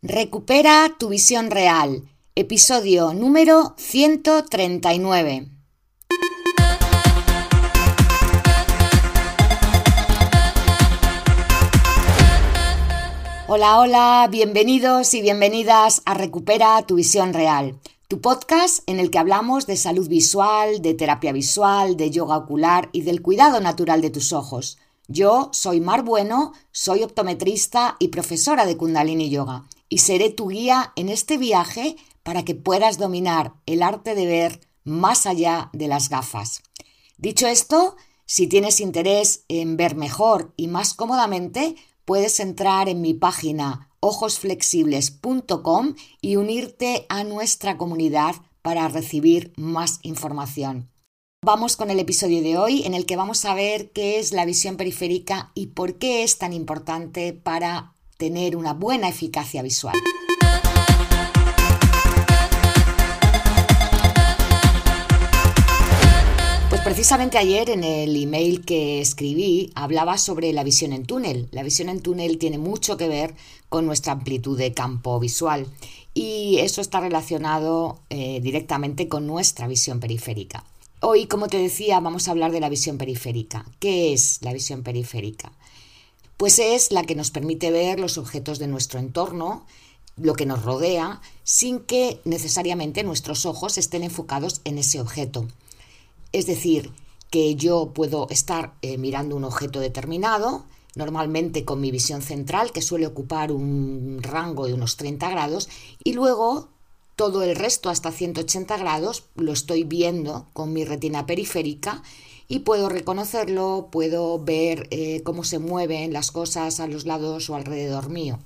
Recupera tu visión real. Episodio número 139. Hola, hola, bienvenidos y bienvenidas a Recupera tu visión real, tu podcast en el que hablamos de salud visual, de terapia visual, de yoga ocular y del cuidado natural de tus ojos. Yo soy Mar Bueno, soy optometrista y profesora de Kundalini Yoga y seré tu guía en este viaje para que puedas dominar el arte de ver más allá de las gafas. Dicho esto, si tienes interés en ver mejor y más cómodamente, puedes entrar en mi página ojosflexibles.com y unirte a nuestra comunidad para recibir más información. Vamos con el episodio de hoy en el que vamos a ver qué es la visión periférica y por qué es tan importante para tener una buena eficacia visual. Pues precisamente ayer en el email que escribí hablaba sobre la visión en túnel. La visión en túnel tiene mucho que ver con nuestra amplitud de campo visual y eso está relacionado eh, directamente con nuestra visión periférica. Hoy, como te decía, vamos a hablar de la visión periférica. ¿Qué es la visión periférica? pues es la que nos permite ver los objetos de nuestro entorno, lo que nos rodea, sin que necesariamente nuestros ojos estén enfocados en ese objeto. Es decir, que yo puedo estar eh, mirando un objeto determinado, normalmente con mi visión central, que suele ocupar un rango de unos 30 grados, y luego todo el resto hasta 180 grados lo estoy viendo con mi retina periférica y puedo reconocerlo, puedo ver eh, cómo se mueven las cosas a los lados o alrededor mío.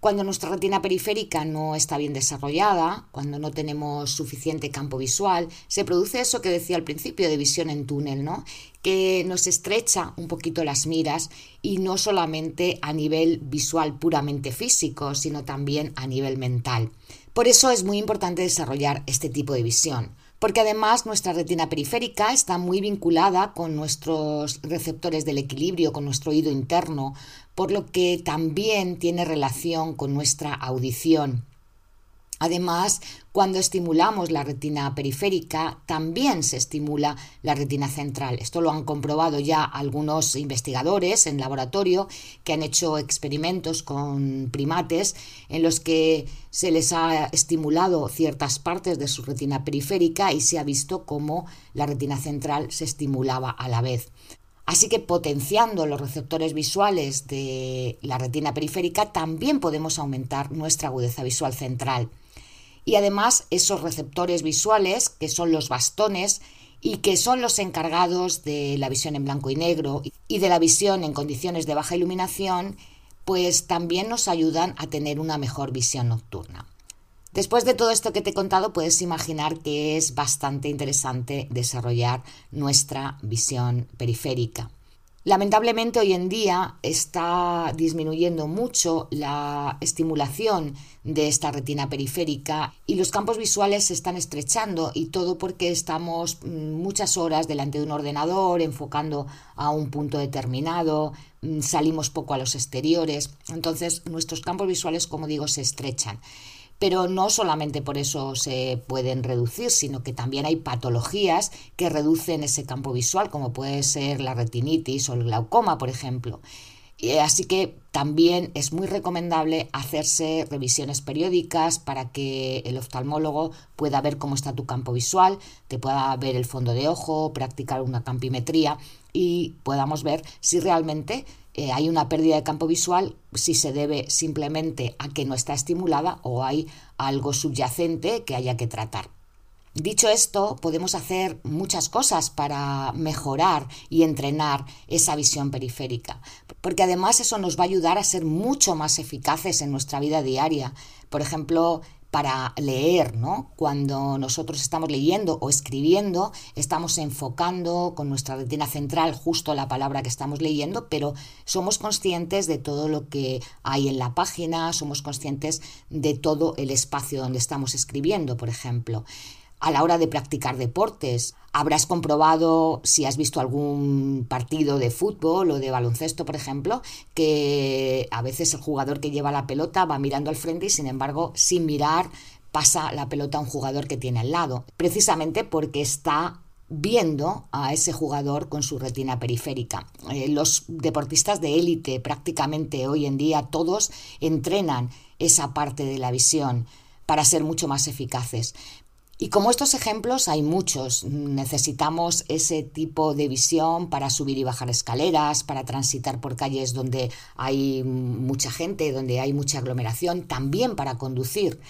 Cuando nuestra retina periférica no está bien desarrollada, cuando no tenemos suficiente campo visual, se produce eso que decía al principio de visión en túnel, ¿no? Que nos estrecha un poquito las miras y no solamente a nivel visual puramente físico, sino también a nivel mental. Por eso es muy importante desarrollar este tipo de visión porque además nuestra retina periférica está muy vinculada con nuestros receptores del equilibrio, con nuestro oído interno, por lo que también tiene relación con nuestra audición. Además, cuando estimulamos la retina periférica, también se estimula la retina central. Esto lo han comprobado ya algunos investigadores en laboratorio que han hecho experimentos con primates en los que se les ha estimulado ciertas partes de su retina periférica y se ha visto cómo la retina central se estimulaba a la vez. Así que potenciando los receptores visuales de la retina periférica también podemos aumentar nuestra agudeza visual central y además esos receptores visuales, que son los bastones y que son los encargados de la visión en blanco y negro y de la visión en condiciones de baja iluminación, pues también nos ayudan a tener una mejor visión nocturna. Después de todo esto que te he contado, puedes imaginar que es bastante interesante desarrollar nuestra visión periférica. Lamentablemente hoy en día está disminuyendo mucho la estimulación de esta retina periférica y los campos visuales se están estrechando y todo porque estamos mm, muchas horas delante de un ordenador enfocando a un punto determinado, mm, salimos poco a los exteriores, entonces nuestros campos visuales, como digo, se estrechan pero no solamente por eso se pueden reducir, sino que también hay patologías que reducen ese campo visual, como puede ser la retinitis o el glaucoma, por ejemplo. Así que también es muy recomendable hacerse revisiones periódicas para que el oftalmólogo pueda ver cómo está tu campo visual, te pueda ver el fondo de ojo, practicar una campimetría y podamos ver si realmente eh, hay una pérdida de campo visual si se debe simplemente a que no está estimulada o hay algo subyacente que haya que tratar. Dicho esto, podemos hacer muchas cosas para mejorar y entrenar esa visión periférica, porque además eso nos va a ayudar a ser mucho más eficaces en nuestra vida diaria. Por ejemplo, para leer, ¿no? Cuando nosotros estamos leyendo o escribiendo, estamos enfocando con nuestra retina central justo la palabra que estamos leyendo, pero somos conscientes de todo lo que hay en la página, somos conscientes de todo el espacio donde estamos escribiendo, por ejemplo. A la hora de practicar deportes. Habrás comprobado, si has visto algún partido de fútbol o de baloncesto, por ejemplo, que a veces el jugador que lleva la pelota va mirando al frente y, sin embargo, sin mirar, pasa la pelota a un jugador que tiene al lado, precisamente porque está viendo a ese jugador con su retina periférica. Eh, los deportistas de élite prácticamente hoy en día todos entrenan esa parte de la visión para ser mucho más eficaces. Y como estos ejemplos hay muchos, necesitamos ese tipo de visión para subir y bajar escaleras, para transitar por calles donde hay mucha gente, donde hay mucha aglomeración, también para conducir.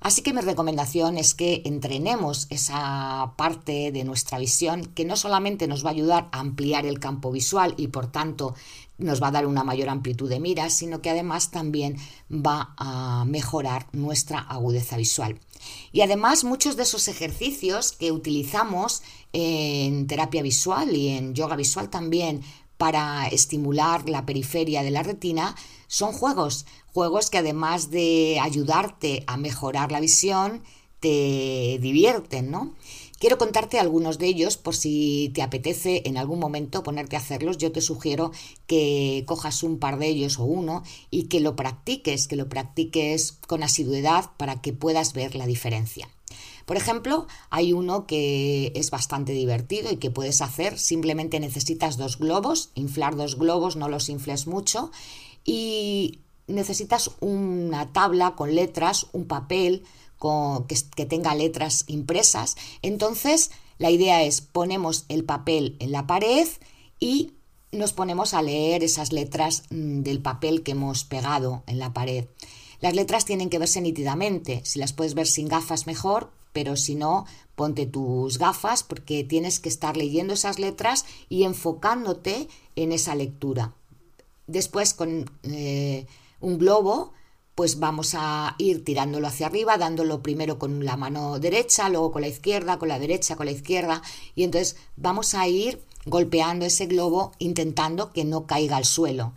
Así que mi recomendación es que entrenemos esa parte de nuestra visión que no solamente nos va a ayudar a ampliar el campo visual y por tanto nos va a dar una mayor amplitud de mira, sino que además también va a mejorar nuestra agudeza visual. Y además muchos de esos ejercicios que utilizamos en terapia visual y en yoga visual también para estimular la periferia de la retina son juegos, juegos que además de ayudarte a mejorar la visión, te divierten, ¿no? Quiero contarte algunos de ellos por si te apetece en algún momento ponerte a hacerlos. Yo te sugiero que cojas un par de ellos o uno y que lo practiques, que lo practiques con asiduidad para que puedas ver la diferencia. Por ejemplo, hay uno que es bastante divertido y que puedes hacer. Simplemente necesitas dos globos, inflar dos globos, no los infles mucho y necesitas una tabla con letras, un papel que, tenga letras impresas. Entonces, la idea es ponemos el papel en la pared y nos ponemos a leer esas letras mm, del papel que hemos pegado en la pared. Las letras tienen que verse nítidamente. Si las puedes ver sin gafas, mejor, pero si no, ponte tus gafas porque tienes que estar leyendo esas letras y enfocándote en esa lectura. Después, con eh, un globo, pues vamos a ir tirándolo hacia arriba, dándolo primero con la mano derecha, luego con la izquierda, con la derecha, con la izquierda, y entonces vamos a ir golpeando ese globo intentando que no caiga al suelo.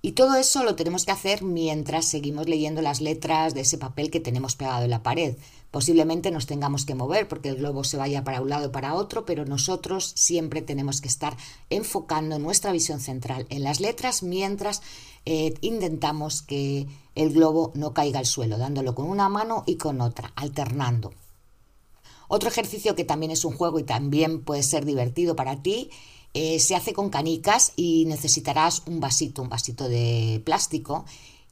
Y todo eso lo tenemos que hacer mientras seguimos leyendo las letras de ese papel que tenemos pegado en la pared. Posiblemente nos tengamos que mover porque el globo se vaya para un lado o para otro, pero nosotros siempre tenemos que estar enfocando nuestra visión central en las letras mientras eh, intentamos que el globo no caiga al suelo, dándolo con una mano y con otra, alternando. Otro ejercicio que también es un juego y también puede ser divertido para ti, eh, se hace con canicas y necesitarás un vasito, un vasito de plástico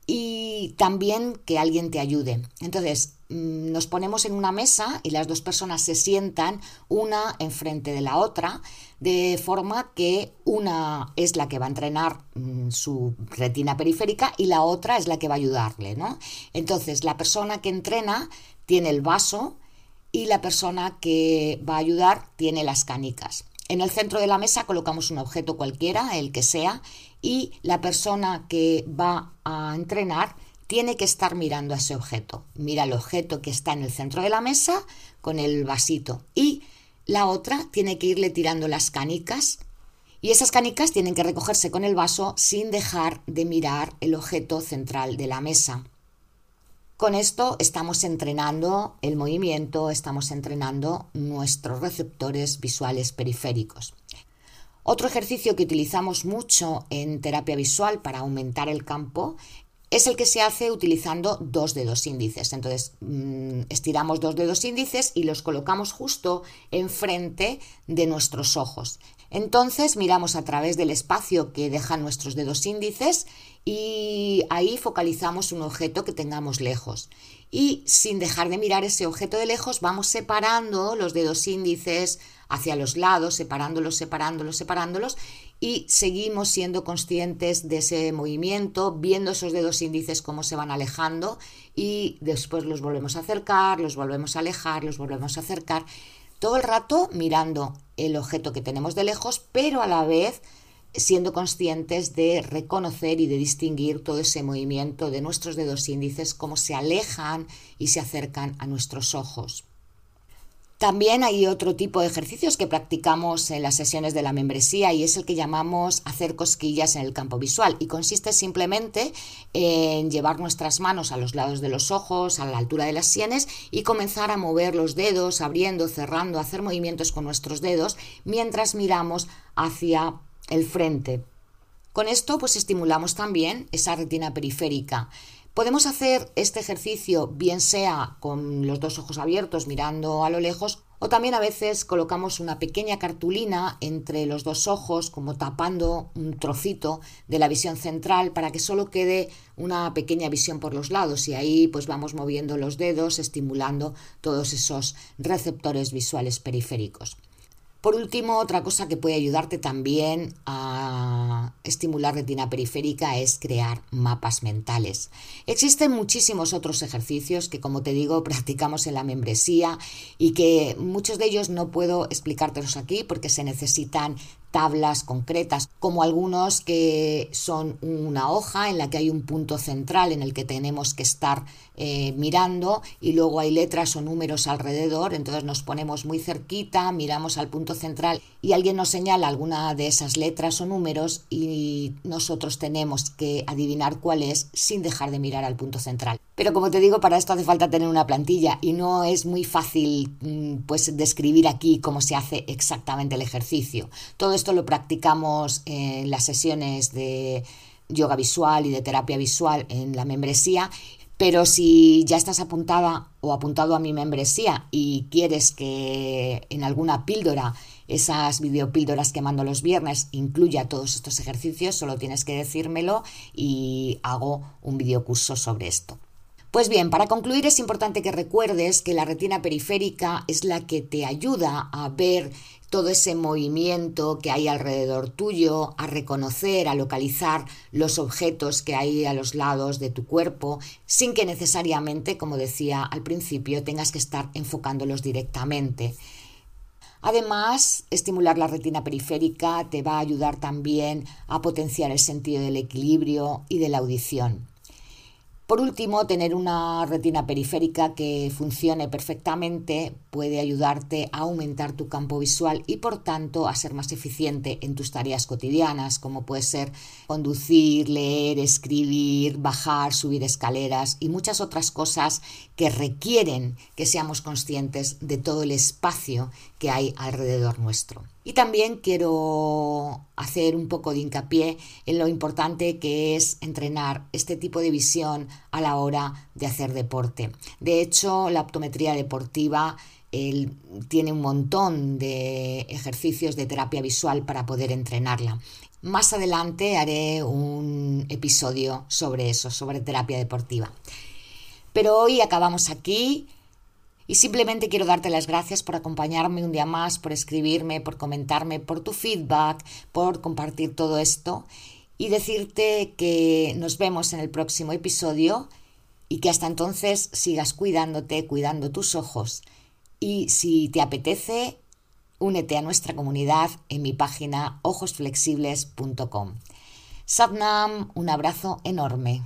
y también que alguien te ayude. Entonces, mm, nos ponemos en una mesa y las dos personas se sientan una enfrente de la otra, de forma que una es la que va a entrenar mm, su retina periférica y la otra es la que va a ayudarle, ¿no? Entonces, la persona que entrena tiene el vaso y la persona que va a ayudar tiene las canicas. En el centro de la mesa colocamos un objeto cualquiera, el que sea, y la persona que va a entrenar tiene que estar mirando a ese objeto. Mira el objeto que está en el centro de la mesa con el vasito y la otra tiene que irle tirando las canicas y esas canicas tienen que recogerse con el vaso sin dejar de mirar el objeto central de la mesa. Con esto estamos entrenando el movimiento, estamos entrenando nuestros receptores visuales periféricos. Otro ejercicio que utilizamos mucho en terapia visual para aumentar el campo es el que se hace utilizando dos dedos índices. Entonces, mm, estiramos dos dedos índices y los colocamos justo enfrente de nuestros ojos. Entonces, miramos a través del espacio que dejan nuestros dedos índices y ahí focalizamos un objeto que tengamos lejos. Y sin dejar de mirar ese objeto de lejos, vamos separando los dedos índices hacia los lados, separándolos, separándolos, separándolos, y seguimos siendo conscientes de ese movimiento, viendo esos dedos índices cómo se van alejando y después los volvemos a acercar, los volvemos a alejar, los volvemos a acercar, todo el rato mirando el objeto que tenemos de lejos, pero a la vez siendo conscientes de reconocer y de distinguir todo ese movimiento de nuestros dedos índices, cómo se alejan y se acercan a nuestros ojos. También hay otro tipo de ejercicios que practicamos en las sesiones de la membresía y es el que llamamos hacer cosquillas en el campo visual y consiste simplemente en llevar nuestras manos a los lados de los ojos, a la altura de las sienes y comenzar a mover los dedos, abriendo, cerrando, hacer movimientos con nuestros dedos mientras miramos hacia el frente. Con esto pues estimulamos también esa retina periférica. Podemos hacer este ejercicio bien sea con los dos ojos abiertos mirando a lo lejos o también a veces colocamos una pequeña cartulina entre los dos ojos como tapando un trocito de la visión central para que solo quede una pequeña visión por los lados y ahí pues vamos moviendo los dedos estimulando todos esos receptores visuales periféricos. Por último, otra cosa que puede ayudarte también a estimular retina periférica es crear mapas mentales. Existen muchísimos otros ejercicios que, como te digo, practicamos en la membresía y que muchos de ellos no puedo explicártelos aquí porque se necesitan tablas concretas, como algunos que son una hoja en la que hay un punto central en el que tenemos que estar eh, mirando y luego hay letras o números alrededor, entonces nos ponemos muy cerquita, miramos al punto central y alguien nos señala alguna de esas letras o números y nosotros tenemos que adivinar cuál es sin dejar de mirar al punto central. Pero como te digo, para esto hace falta tener una plantilla y no es muy fácil mm, pues describir aquí cómo se hace exactamente el ejercicio. Todo esto lo practicamos en las sesiones de yoga visual y de terapia visual en la membresía pero si ya estás apuntada o apuntado a mi membresía y quieres que en alguna píldora esas videopíldoras que mando los viernes incluya todos estos ejercicios, solo tienes que decírmelo y hago un videocurso sobre esto. Pues bien, para concluir es importante que recuerdes que la retina periférica es la que te ayuda a ver todo ese movimiento que hay alrededor tuyo, a reconocer, a localizar los objetos que hay a los lados de tu cuerpo, sin que necesariamente, como decía al principio, tengas que estar enfocándolos directamente. Además, estimular la retina periférica te va a ayudar también a potenciar el sentido del equilibrio y de la audición. Por último, tener una retina periférica que funcione perfectamente puede ayudarte a aumentar tu campo visual y por tanto a ser más eficiente en tus tareas cotidianas, como puede ser conducir, leer, escribir, bajar, subir escaleras y muchas otras cosas que requieren que seamos conscientes de todo el espacio que hay alrededor nuestro. Y también quiero hacer un poco de hincapié en lo importante que es entrenar este tipo de visión a la hora de hacer deporte. De hecho, la optometría deportiva tiene un montón de ejercicios de terapia visual para poder entrenarla. Más adelante haré un episodio sobre eso, sobre terapia deportiva. Pero hoy acabamos aquí. Y simplemente quiero darte las gracias por acompañarme un día más, por escribirme, por comentarme, por tu feedback, por compartir todo esto y decirte que nos vemos en el próximo episodio y que hasta entonces sigas cuidándote, cuidando tus ojos. Y si te apetece, únete a nuestra comunidad en mi página ojosflexibles.com. Satnam, un abrazo enorme.